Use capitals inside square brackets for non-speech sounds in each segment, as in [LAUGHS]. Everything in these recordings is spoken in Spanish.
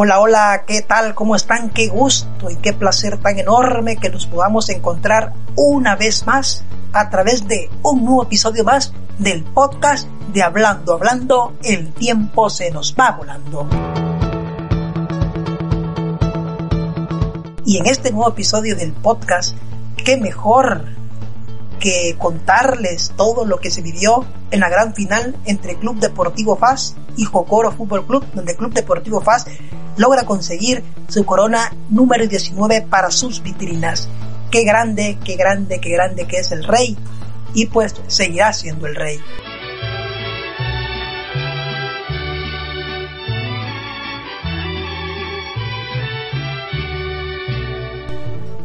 Hola, hola, ¿qué tal? ¿Cómo están? Qué gusto y qué placer tan enorme que nos podamos encontrar una vez más a través de un nuevo episodio más del podcast de Hablando, Hablando, el tiempo se nos va volando. Y en este nuevo episodio del podcast, qué mejor que contarles todo lo que se vivió en la gran final entre Club Deportivo FAS y Jocoro Fútbol Club, donde Club Deportivo FAS logra conseguir su corona número 19 para sus vitrinas. Qué grande, qué grande, qué grande que es el rey y pues seguirá siendo el rey.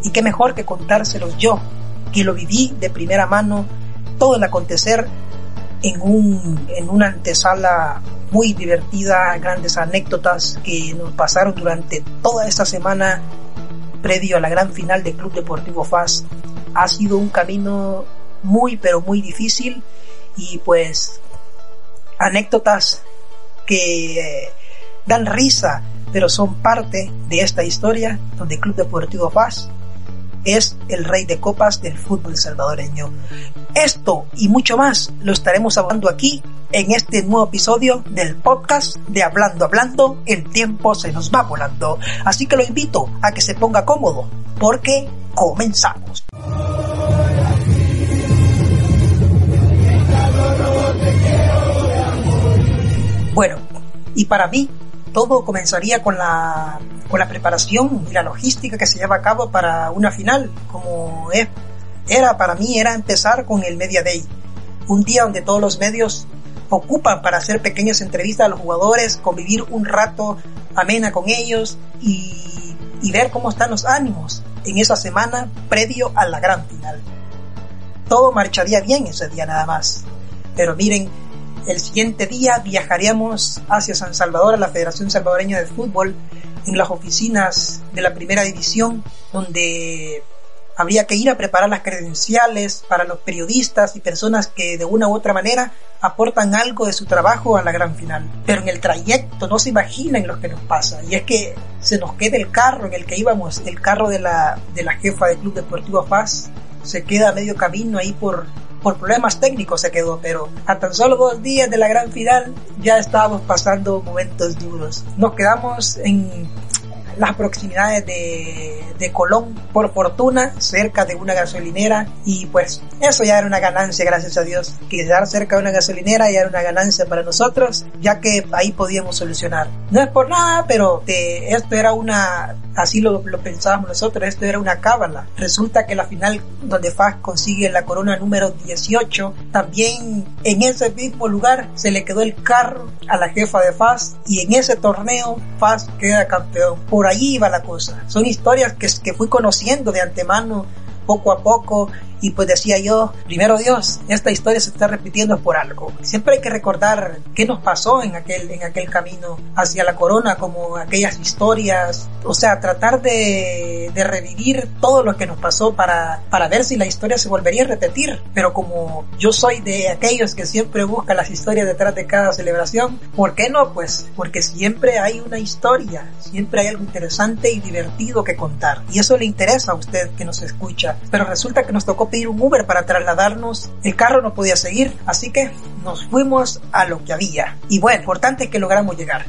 Y qué mejor que contárselos yo, que lo viví de primera mano, todo el acontecer en, un, en una antesala muy divertida, grandes anécdotas que nos pasaron durante toda esta semana previo a la gran final del Club Deportivo FAS. Ha sido un camino muy pero muy difícil y pues anécdotas que eh, dan risa pero son parte de esta historia donde Club Deportivo FAS es el rey de copas del fútbol salvadoreño. Esto y mucho más lo estaremos hablando aquí en este nuevo episodio del podcast de Hablando Hablando, el tiempo se nos va volando. Así que lo invito a que se ponga cómodo, porque comenzamos. Bueno, y para mí todo comenzaría con la, con la preparación y la logística que se lleva a cabo para una final, como es, era para mí, era empezar con el Media Day, un día donde todos los medios ocupan para hacer pequeñas entrevistas a los jugadores, convivir un rato amena con ellos y, y ver cómo están los ánimos en esa semana previo a la gran final. Todo marcharía bien ese día nada más. Pero miren, el siguiente día viajaríamos hacia San Salvador, a la Federación Salvadoreña de Fútbol, en las oficinas de la primera división, donde habría que ir a preparar las credenciales para los periodistas y personas que de una u otra manera aportan algo de su trabajo a la gran final. Pero en el trayecto no se imaginan lo que nos pasa. Y es que se nos queda el carro en el que íbamos, el carro de la, de la jefa del Club Deportivo Paz, se queda a medio camino ahí por por problemas técnicos se quedó, pero a tan solo dos días de la gran final ya estábamos pasando momentos duros. Nos quedamos en las proximidades de, Colón, por fortuna, cerca de una gasolinera y pues eso ya era una ganancia, gracias a Dios. Quedar cerca de una gasolinera ya era una ganancia para nosotros, ya que ahí podíamos solucionar. No es por nada, pero esto era una, así lo, lo pensábamos nosotros, esto era una cábala. Resulta que la final donde FAS consigue la corona número 18, también en ese mismo lugar se le quedó el carro a la jefa de FAS y en ese torneo FAS queda campeón. Ahí iba la cosa. Son historias que, que fui conociendo de antemano poco a poco y pues decía yo, primero Dios, esta historia se está repitiendo por algo. Siempre hay que recordar qué nos pasó en aquel, en aquel camino hacia la corona, como aquellas historias, o sea, tratar de, de revivir todo lo que nos pasó para, para ver si la historia se volvería a repetir. Pero como yo soy de aquellos que siempre buscan las historias detrás de cada celebración, ¿por qué no? Pues porque siempre hay una historia, siempre hay algo interesante y divertido que contar. Y eso le interesa a usted que nos escucha. Pero resulta que nos tocó pedir un Uber para trasladarnos. El carro no podía seguir, así que nos fuimos a lo que había. Y bueno, importante es que logramos llegar.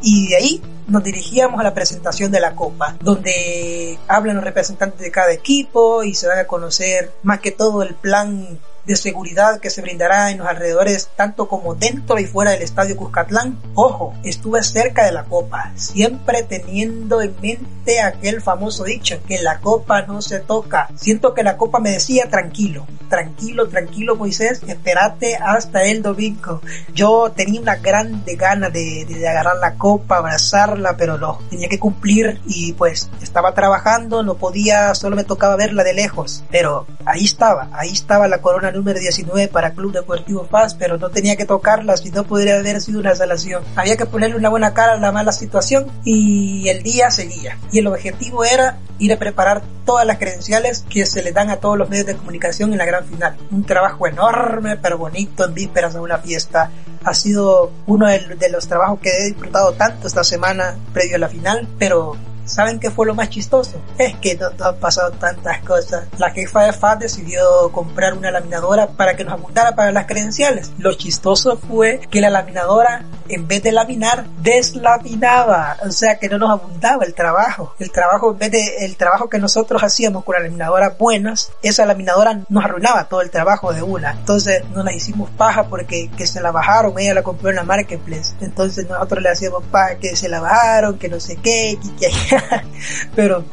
Y de ahí nos dirigíamos a la presentación de la Copa, donde hablan los representantes de cada equipo y se van a conocer más que todo el plan de seguridad que se brindará en los alrededores, tanto como dentro y fuera del estadio Cuscatlán. Ojo, estuve cerca de la copa, siempre teniendo en mente aquel famoso dicho, que la copa no se toca. Siento que la copa me decía tranquilo, tranquilo, tranquilo Moisés, espérate hasta el domingo. Yo tenía una grande gana de, de agarrar la copa, abrazarla, pero no, tenía que cumplir y pues estaba trabajando, no podía, solo me tocaba verla de lejos, pero ahí estaba, ahí estaba la corona número 19 para Club Deportivo Paz, pero no tenía que tocarla, si no podría haber sido una salación. Había que ponerle una buena cara a la mala situación y el día seguía. Y el objetivo era ir a preparar todas las credenciales que se le dan a todos los medios de comunicación en la gran final. Un trabajo enorme, pero bonito en vísperas de una fiesta. Ha sido uno de los trabajos que he disfrutado tanto esta semana previo a la final, pero ¿Saben qué fue lo más chistoso? [LAUGHS] Es que no, han pasado tantas cosas. La jefa de FAD decidió comprar una laminadora para que nos apuntara para las credenciales. Lo chistoso fue que la laminadora, en vez de laminar, deslaminaba. O sea que no nos abundaba el trabajo. El trabajo, en vez de el trabajo que nosotros hacíamos con las laminadoras buenas, esa laminadora nos arruinaba todo el trabajo de una. Entonces no la hicimos paja porque que se la bajaron, ella la compró en la marketplace. Entonces nosotros le hacíamos paja que se la bajaron, que no sé qué, que, que [LAUGHS] Pero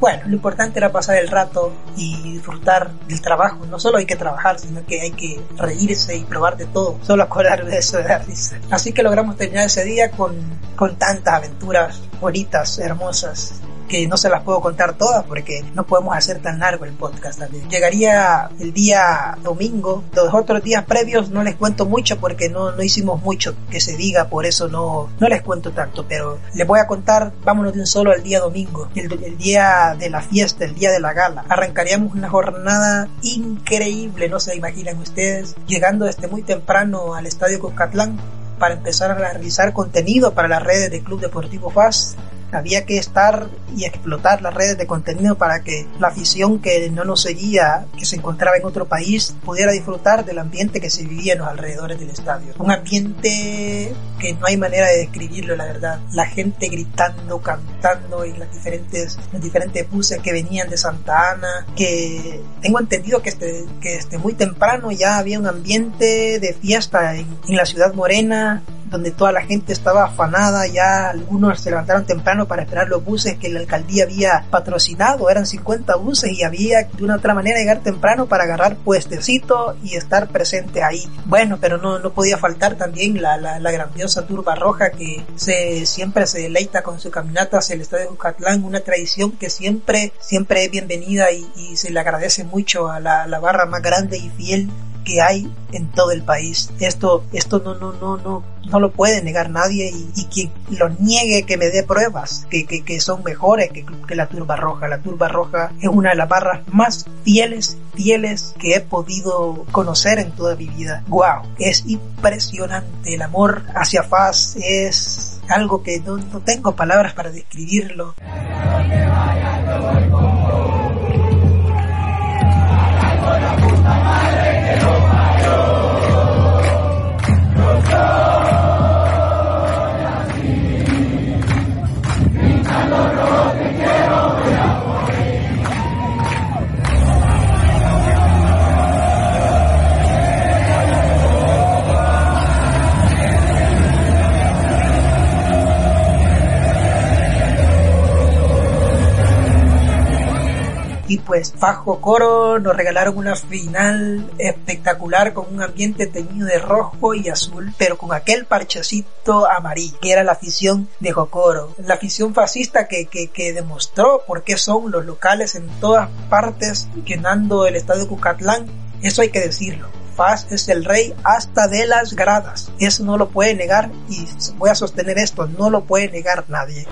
bueno, lo importante era pasar el rato y disfrutar del trabajo. No solo hay que trabajar, sino que hay que reírse y probar de todo. Solo acordarme de eso de la risa. Así que logramos terminar ese día con, con tantas aventuras bonitas, hermosas que no se las puedo contar todas porque no podemos hacer tan largo el podcast también. Llegaría el día domingo, los otros días previos no les cuento mucho porque no, no hicimos mucho que se diga, por eso no, no les cuento tanto, pero les voy a contar, vámonos de un solo al día domingo, el, día de la fiesta, el día de la gala. Arrancaríamos una jornada increíble, no se imaginan ustedes, llegando desde muy temprano al estadio Cuscatlán para empezar a realizar contenido para las redes del Club Deportivo FAS había que estar y explotar las redes de contenido para que la afición que no nos seguía, que se encontraba en otro país, pudiera disfrutar del ambiente que se vivía en los alrededores del estadio. Un ambiente que no hay manera de describirlo, la verdad. La gente gritando, cantando en las diferentes, los diferentes buses que venían de Santa Ana, que tengo entendido que desde, que desde muy temprano ya había un ambiente de fiesta en la ciudad morena, donde toda la gente estaba afanada, ya algunos se levantaron temprano para esperar los buses que la alcaldía había patrocinado, eran 50 buses y había de una otra manera llegar temprano para agarrar puestecito y estar presente ahí. Bueno, pero no, no podía faltar también la, la, la grandiosa turba roja que se, siempre se deleita con su caminata hacia el estadio de Jucatlán, una tradición que siempre, siempre es bienvenida y, y se le agradece mucho a la, la barra más grande y fiel que hay en todo el país. Esto, esto no, no, no, no, no lo puede negar nadie y, y quien lo niegue que me dé pruebas que, que, que son mejores que, que, la turba roja. La turba roja es una de las barras más fieles, fieles que he podido conocer en toda mi vida. Wow, es impresionante. El amor hacia Faz es algo que no, no tengo palabras para describirlo. Y pues bajo coro nos regalaron una final espectacular con un ambiente teñido de rojo y azul, pero con aquel parchecito amarillo, que era la afición de Jocoro, la afición fascista que, que, que demostró por qué son los locales en todas partes llenando el estadio Cucatlán, eso hay que decirlo. Paz es el rey hasta de las gradas. Eso no lo puede negar y voy a sostener esto, no lo puede negar nadie.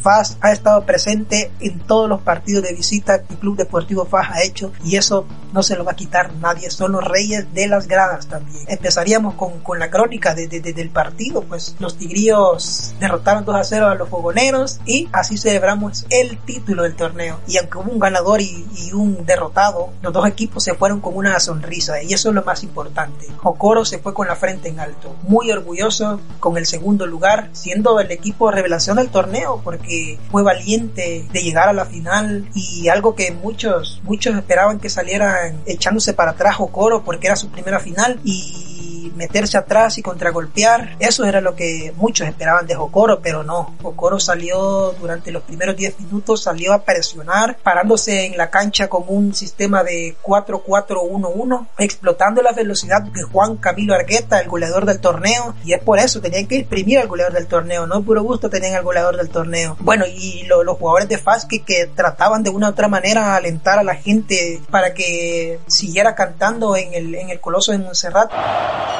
FAS ha estado presente en todos los partidos de visita que el Club Deportivo FAS ha hecho y eso no se lo va a quitar nadie, son los reyes de las gradas también. Empezaríamos con, con la crónica de, de, del partido, pues los tigríos derrotaron 2 a 0 a los fogoneros y así celebramos el título del torneo. Y aunque hubo un ganador y, y un derrotado, los dos equipos se fueron con una sonrisa y eso es lo más importante. Jocoro se fue con la frente en alto, muy orgulloso con el segundo lugar, siendo el equipo revelación del torneo porque fue valiente de llegar a la final y algo que muchos muchos esperaban que salieran echándose para atrás Jocoro porque era su primera final y meterse atrás y contragolpear. Eso era lo que muchos esperaban de Jocoro, pero no. Jocoro salió durante los primeros 10 minutos, salió a presionar, parándose en la cancha con un sistema de 4-4-1-1, explotando la velocidad de Juan Camilo Argueta, el goleador del torneo, y es por eso, tenían que imprimir al goleador del torneo, no puro gusto tenían al goleador del torneo. Bueno, y los jugadores de Fasque que trataban de una u otra manera alentar a la gente para que siguiera cantando en el, en el Coloso de Montserrat.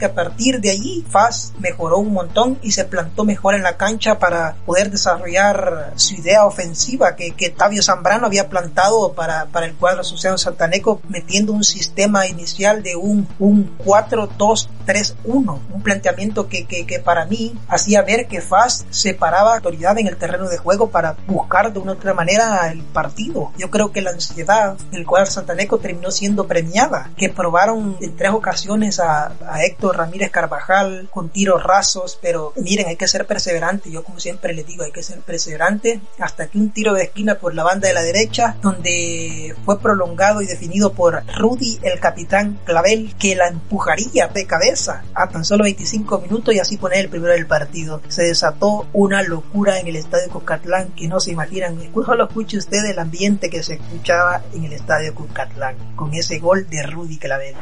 que a partir de allí Faz mejoró un montón y se plantó mejor en la cancha para poder desarrollar su idea ofensiva que, que Tavio Zambrano había plantado para, para el cuadro asociado Santaneco metiendo un sistema inicial de un, un 4-2-3-1 un planteamiento que, que, que, para mí hacía ver que Faz separaba autoridad en el terreno de juego para buscar de una otra manera el partido. Yo creo que la ansiedad del cuadro santaneco terminó siendo premiada que probaron en tres ocasiones a, a Héctor Ramírez Carvajal con tiros rasos, pero miren, hay que ser perseverante. Yo como siempre les digo, hay que ser perseverante hasta que un tiro de esquina por la banda de la derecha, donde fue prolongado y definido por Rudy, el capitán Clavel, que la empujaría de cabeza a tan solo 25 minutos y así poner el primero del partido. Se desató una locura en el estadio Cuscatlán que no se imaginan. Solo escuche usted el ambiente que se escuchaba en el estadio Cuscatlán con ese gol de Rudy Clavel.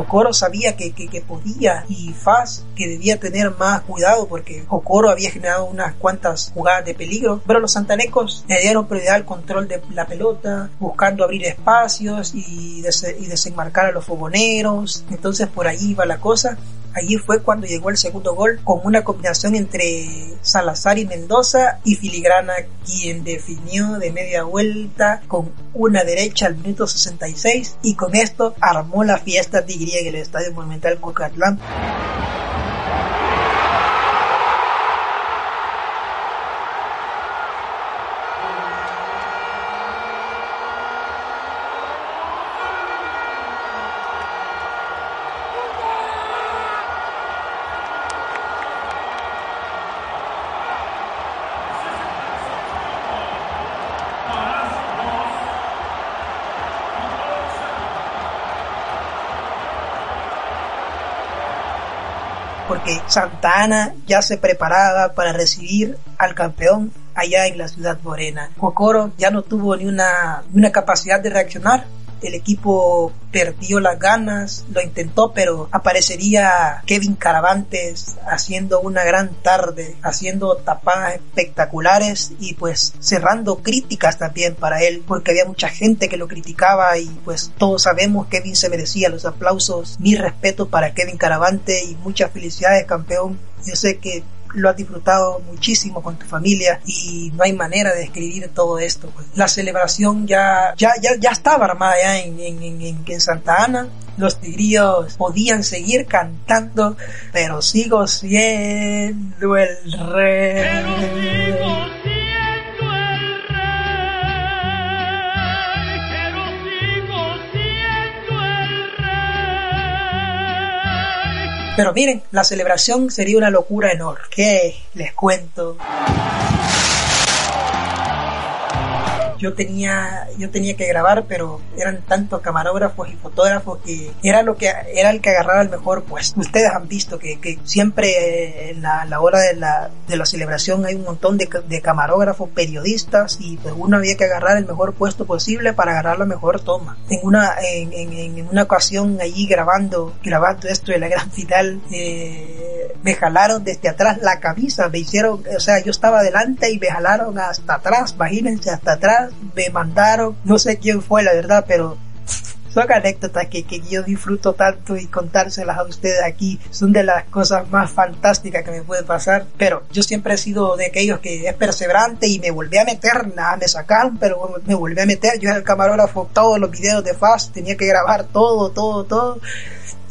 Okoro sabía que, que, podía y Faz que debía tener más cuidado porque Okoro había generado unas cuantas jugadas de peligro, pero los santanecos le dieron prioridad al control de la pelota, buscando abrir espacios y, des y desenmarcar a los fogoneros. Entonces por ahí iba la cosa Allí fue cuando llegó el segundo gol con una combinación entre Salazar y Mendoza y Filigrana quien definió de media vuelta con una derecha al minuto 66 y con esto armó la fiesta tigría en el Estadio Monumental Cocatlán. Porque Santa Ana ya se preparaba para recibir al campeón allá en la ciudad morena. Cocoro ya no tuvo ni una, una capacidad de reaccionar el equipo perdió las ganas, lo intentó, pero aparecería Kevin Caravantes haciendo una gran tarde, haciendo tapadas espectaculares y pues cerrando críticas también para él, porque había mucha gente que lo criticaba y pues todos sabemos Kevin se merecía los aplausos, mi respeto para Kevin Caravante y muchas felicidades campeón. Yo sé que lo has disfrutado muchísimo con tu familia y no hay manera de describir todo esto. Pues. La celebración ya, ya, ya, ya estaba armada ya en, en, en, en Santa Ana. Los tigríos podían seguir cantando, pero sigo siendo el rey. Pero miren, la celebración sería una locura enorme. ¿Qué les cuento? Yo tenía, yo tenía que grabar, pero eran tantos camarógrafos y fotógrafos que era lo que era el que agarraba el mejor pues Ustedes han visto que, que siempre en la, la, hora de la, de la celebración hay un montón de, de camarógrafos, periodistas y pues uno había que agarrar el mejor puesto posible para agarrar la mejor toma. En una, en, en, en una ocasión allí grabando, grabando esto de la gran final, eh, me jalaron desde atrás la camisa, me hicieron, o sea, yo estaba adelante y me jalaron hasta atrás, imagínense, hasta atrás, me mandaron, no sé quién fue la verdad, pero son anécdotas que, que, yo disfruto tanto y contárselas a ustedes aquí son de las cosas más fantásticas que me puede pasar. Pero yo siempre he sido de aquellos que es perseverante y me volví a meter, nada, me sacaron, pero me volví a meter. Yo era el camarógrafo, todos los videos de Fast, tenía que grabar todo, todo, todo.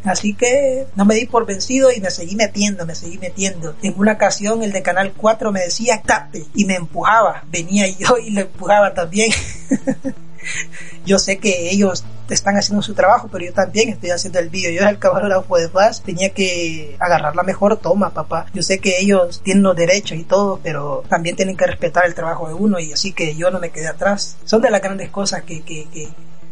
Así que no me di por vencido y me seguí metiendo, me seguí metiendo. En una ocasión el de Canal 4 me decía tape y me empujaba. Venía yo y le empujaba también. [LAUGHS] yo sé que ellos están haciendo su trabajo, pero yo también estoy haciendo el vídeo. Yo era el camarógrafo de Faz, tenía que agarrar la mejor toma, papá. Yo sé que ellos tienen los derechos y todo, pero también tienen que respetar el trabajo de uno y así que yo no me quedé atrás. Son de las grandes cosas que, que, que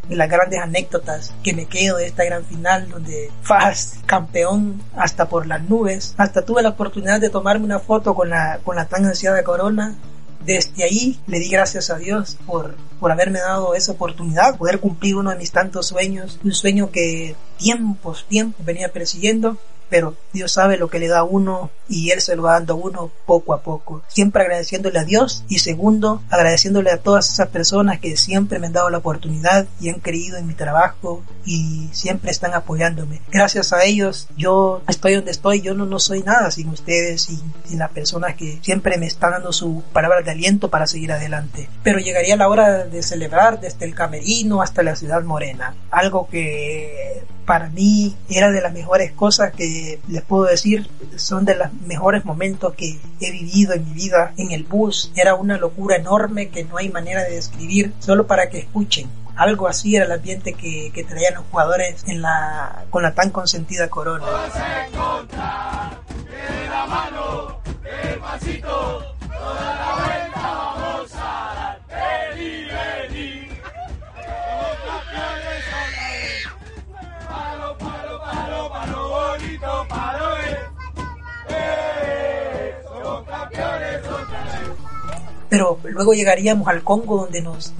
de las grandes anécdotas que me quedo de esta gran final donde Faz campeón hasta por las nubes hasta tuve la oportunidad de tomarme una foto con la con la tan ansiada corona desde ahí le di gracias a Dios por, por haberme dado esa oportunidad, poder cumplir uno de mis tantos sueños, un sueño que tiempos, tiempos venía persiguiendo pero Dios sabe lo que le da a uno y Él se lo va dando a uno poco a poco. Siempre agradeciéndole a Dios y segundo, agradeciéndole a todas esas personas que siempre me han dado la oportunidad y han creído en mi trabajo y siempre están apoyándome. Gracias a ellos yo estoy donde estoy, yo no, no soy nada sin ustedes y sin las personas que siempre me están dando su palabra de aliento para seguir adelante. Pero llegaría la hora de celebrar desde el camerino hasta la ciudad morena, algo que para mí era de las mejores cosas que les puedo decir, son de los mejores momentos que he vivido en mi vida en el bus. Era una locura enorme que no hay manera de describir, solo para que escuchen. Algo así era el ambiente que, traían los jugadores con la tan consentida corona. Pero luego llegaríamos al Congo donde nos,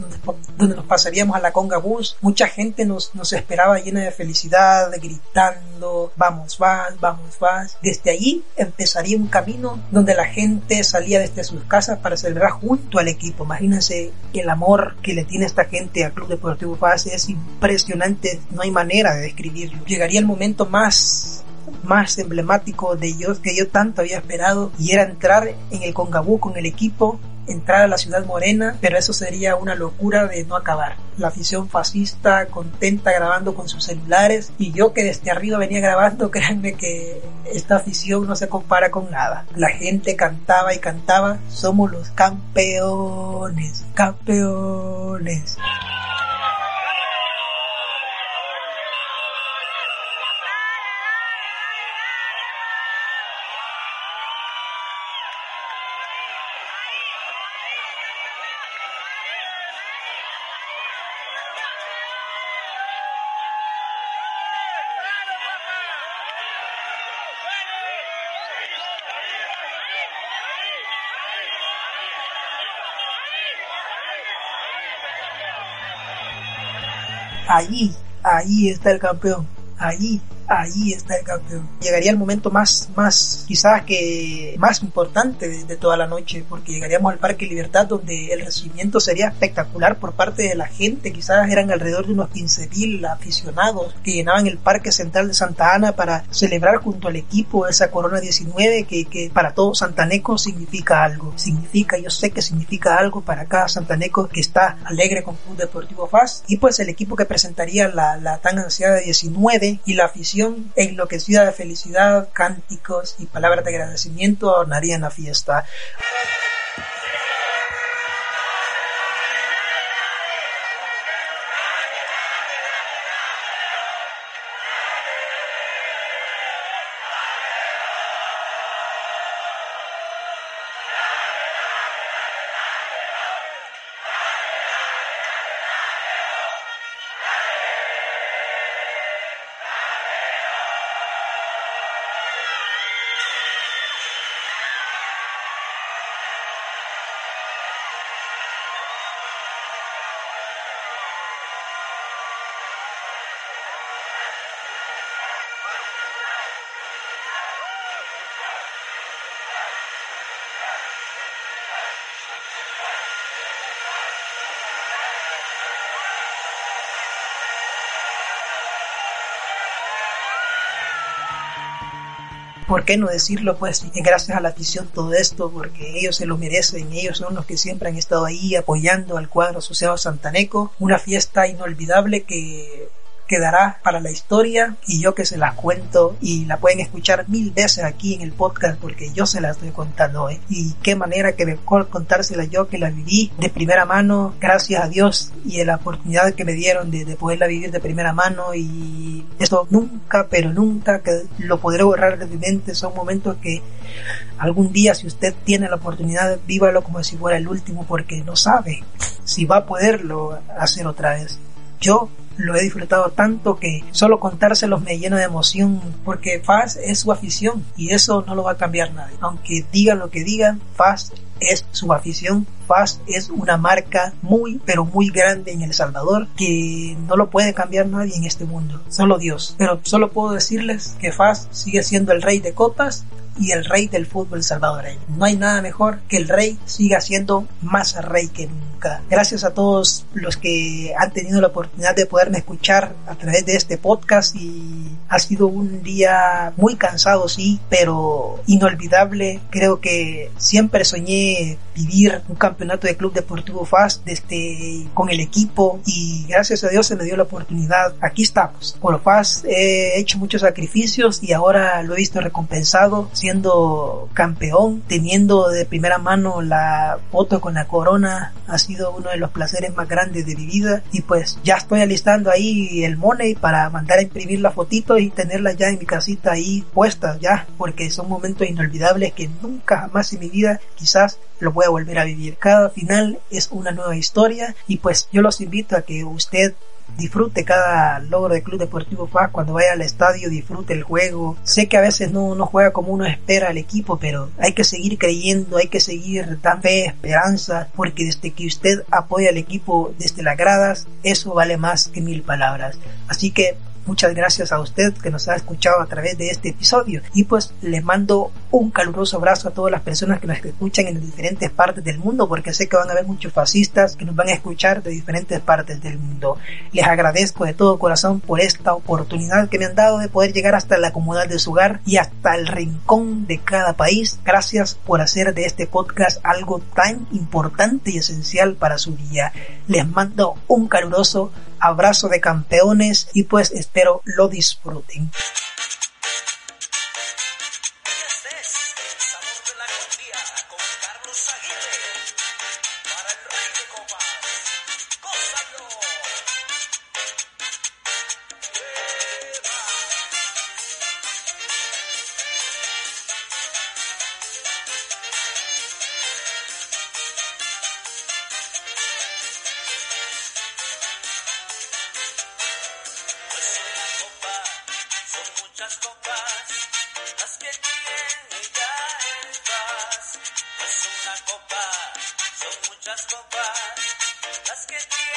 donde nos pasaríamos a la Conga Bus, mucha gente nos, nos esperaba llena de felicidad, gritando, vamos, vas, vamos, vas. Desde allí empezaría un camino donde la gente salía desde sus casas para celebrar junto al equipo. Imagínense el amor que le tiene esta gente al Club Deportivo Paz, es impresionante, no hay manera de describirlo. Llegaría el momento más más emblemático de ellos que yo tanto había esperado y era entrar en el Congabú con el equipo entrar a la ciudad morena, pero eso sería una locura de no acabar. La afición fascista contenta grabando con sus celulares y yo que desde arriba venía grabando, [LAUGHS] créanme que esta afición no se compara con nada. La gente cantaba y cantaba, somos los campeones, campeones. Allí, ahí está el campeón. Allí ahí está el campeón. Llegaría el momento más, más, quizás que más importante de, toda la noche, porque llegaríamos al Parque Libertad, donde el recibimiento sería espectacular por parte de la gente. Quizás eran alrededor de unos 15.000 aficionados que llenaban el Parque Central de Santa Ana para celebrar junto al equipo esa Corona 19 que, que para todos santanecos significa algo. Significa, yo sé que significa algo para cada santaneco que está alegre con Club Deportivo FAS. Y pues el equipo que presentaría la, la tan ansiada 19 y la afición enloquecida de felicidad, cánticos y palabras de agradecimiento adornarían la fiesta. ¿Por qué no decirlo? Pues gracias a la afición todo esto, porque ellos se lo merecen, ellos son los que siempre han estado ahí apoyando al cuadro asociado Santaneco, una fiesta inolvidable que quedará para la historia y yo que se la cuento y la pueden escuchar mil veces aquí en el podcast porque yo se la estoy contando hoy. Y qué manera que mejor contársela yo que la viví de primera mano, gracias a Dios y a la oportunidad que me dieron de, de poderla vivir de primera mano y esto nunca, pero nunca que lo podré borrar de mi mente. Son momentos que algún día si usted tiene la oportunidad, vívalo como si fuera el último porque no sabe si va a poderlo hacer otra vez. Yo lo he disfrutado tanto que solo contárselos me llena de emoción porque Faz es su afición y eso no lo va a cambiar nadie. Aunque digan lo que digan, Faz es su afición. Faz es una marca muy, pero muy grande en El Salvador que no lo puede cambiar nadie en este mundo, solo Dios. Pero solo puedo decirles que Faz sigue siendo el rey de copas y el rey del fútbol salvadoreño. No hay nada mejor que el rey siga siendo más rey que nunca. Gracias a todos los que han tenido la oportunidad de poderme escuchar a través de este podcast y ha sido un día muy cansado, sí, pero inolvidable. Creo que siempre soñé vivir un campeonato de Club Deportivo FAS desde, con el equipo y gracias a Dios se me dio la oportunidad. Aquí estamos. Por FAS he hecho muchos sacrificios y ahora lo he visto recompensado siendo campeón, teniendo de primera mano la foto con la corona. Ha sido uno de los placeres más grandes de mi vida y pues ya estoy alistando ahí el money para mandar a imprimir la fotito y tenerla ya en mi casita ahí puesta ya porque son momentos inolvidables que nunca jamás en mi vida quizás lo voy a volver a vivir. Cada final es una nueva historia y pues yo los invito a que usted disfrute cada logro de Club Deportivo Paz cuando vaya al estadio, disfrute el juego. Sé que a veces no, no juega como uno espera al equipo, pero hay que seguir creyendo, hay que seguir dando esperanza, porque desde que usted apoya al equipo desde las gradas, eso vale más que mil palabras. Así que Muchas gracias a usted que nos ha escuchado a través de este episodio y pues le mando un caluroso abrazo a todas las personas que nos escuchan en diferentes partes del mundo porque sé que van a haber muchos fascistas que nos van a escuchar de diferentes partes del mundo. Les agradezco de todo corazón por esta oportunidad que me han dado de poder llegar hasta la comodidad de su hogar y hasta el rincón de cada país. Gracias por hacer de este podcast algo tan importante y esencial para su día. Les mando un caluroso abrazo de campeones y pues espero lo disfruten. Let's get deep.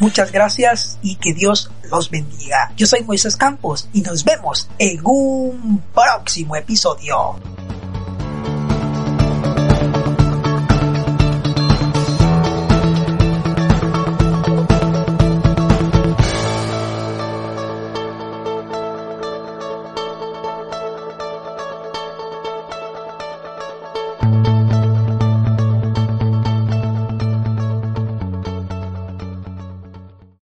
Muchas gracias y que Dios los bendiga. Yo soy Moisés Campos y nos vemos en un próximo episodio.